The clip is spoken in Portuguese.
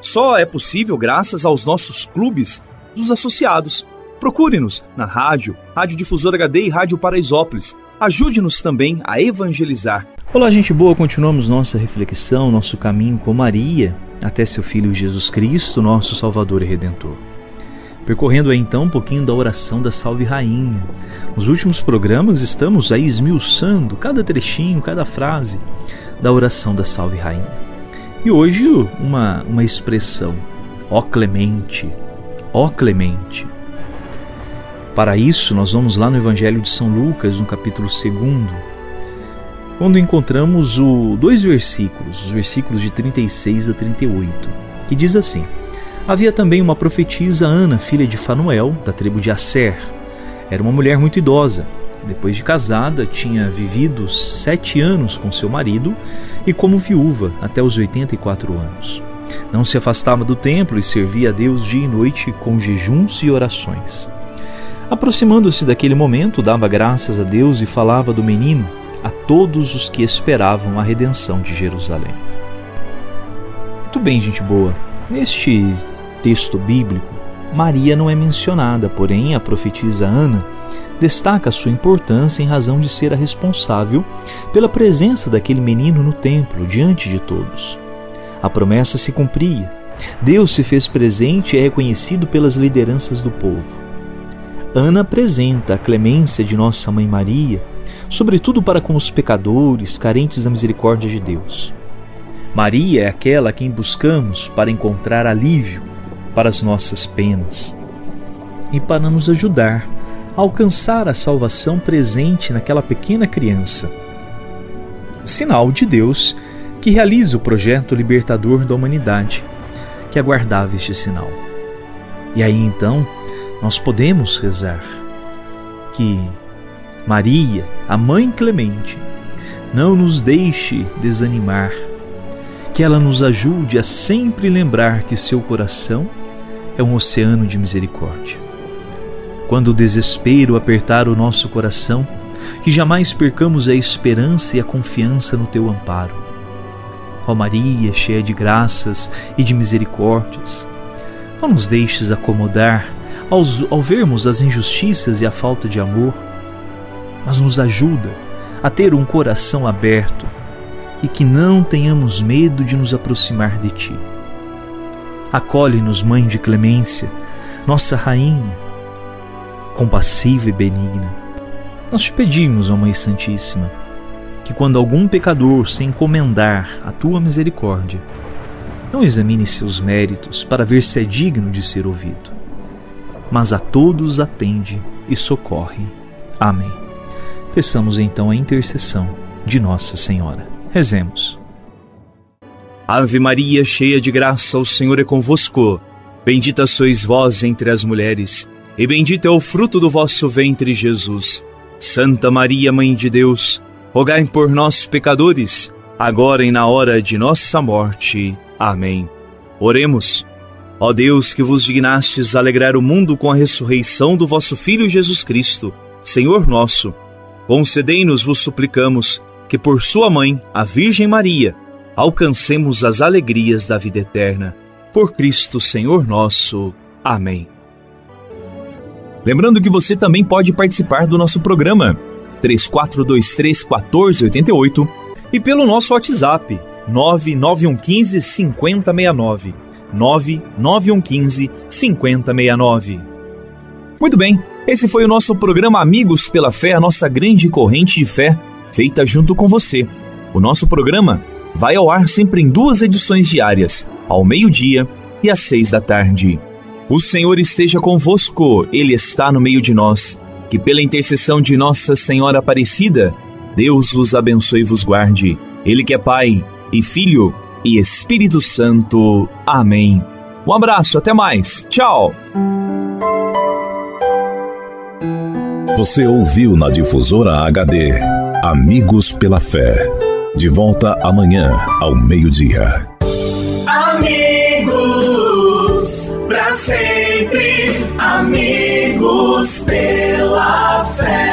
só é possível graças aos nossos clubes dos associados. Procure-nos na rádio, Rádio Difusora HD e Rádio Paraisópolis. Ajude-nos também a evangelizar. Olá, gente boa, continuamos nossa reflexão, nosso caminho com Maria até seu Filho Jesus Cristo, nosso Salvador e Redentor. Percorrendo aí então um pouquinho da oração da Salve Rainha. Nos últimos programas estamos aí esmiuçando cada trechinho, cada frase da oração da Salve Rainha. E hoje uma, uma expressão, ó Clemente, ó Clemente. Para isso, nós vamos lá no Evangelho de São Lucas, no capítulo 2, quando encontramos o, dois versículos, os versículos de 36 a 38, que diz assim: Havia também uma profetisa Ana, filha de Fanuel, da tribo de Asser. Era uma mulher muito idosa. Depois de casada, tinha vivido sete anos com seu marido e como viúva até os 84 anos. Não se afastava do templo e servia a Deus dia e noite com jejuns e orações. Aproximando-se daquele momento, dava graças a Deus e falava do menino a todos os que esperavam a redenção de Jerusalém. Muito bem, gente boa. Neste texto bíblico, Maria não é mencionada, porém a profetisa Ana destaca sua importância em razão de ser a responsável pela presença daquele menino no templo diante de todos. A promessa se cumpria. Deus se fez presente e é reconhecido pelas lideranças do povo. Ana apresenta a clemência de Nossa Mãe Maria, sobretudo para com os pecadores carentes da misericórdia de Deus. Maria é aquela a quem buscamos para encontrar alívio para as nossas penas e para nos ajudar alcançar a salvação presente naquela pequena criança. Sinal de Deus que realiza o projeto libertador da humanidade, que aguardava este sinal. E aí então nós podemos rezar que Maria, a Mãe Clemente, não nos deixe desanimar, que ela nos ajude a sempre lembrar que seu coração é um oceano de misericórdia quando o desespero apertar o nosso coração, que jamais percamos a esperança e a confiança no teu amparo. Ó Maria, cheia de graças e de misericórdias, não nos deixes acomodar aos, ao vermos as injustiças e a falta de amor, mas nos ajuda a ter um coração aberto e que não tenhamos medo de nos aproximar de Ti. Acolhe-nos, Mãe de clemência, nossa Rainha, compassiva e benigna. Nós te pedimos, ó Mãe Santíssima, que quando algum pecador se encomendar à tua misericórdia, não examine seus méritos para ver se é digno de ser ouvido, mas a todos atende e socorre. Amém. Peçamos então a intercessão de Nossa Senhora. Rezemos. Ave Maria, cheia de graça, o Senhor é convosco. Bendita sois vós entre as mulheres e bendito é o fruto do vosso ventre, Jesus. Santa Maria, Mãe de Deus, rogai por nós, pecadores, agora e na hora de nossa morte. Amém. Oremos. Ó Deus, que vos dignastes alegrar o mundo com a ressurreição do vosso Filho Jesus Cristo, Senhor nosso, concedei-nos, vos suplicamos, que por sua mãe, a Virgem Maria, alcancemos as alegrias da vida eterna. Por Cristo, Senhor nosso. Amém. Lembrando que você também pode participar do nosso programa 3423 1488 e pelo nosso WhatsApp 99115 5069 99115 5069. Muito bem, Esse foi o nosso programa Amigos pela Fé, a nossa grande corrente de fé, feita junto com você. O nosso programa vai ao ar sempre em duas edições diárias, ao meio-dia e às seis da tarde. O Senhor esteja convosco, Ele está no meio de nós. Que pela intercessão de Nossa Senhora Aparecida, Deus vos abençoe e vos guarde. Ele que é Pai e Filho e Espírito Santo. Amém. Um abraço, até mais. Tchau. Você ouviu na difusora HD Amigos pela Fé. De volta amanhã ao meio-dia. Para sempre, amigos pela fé.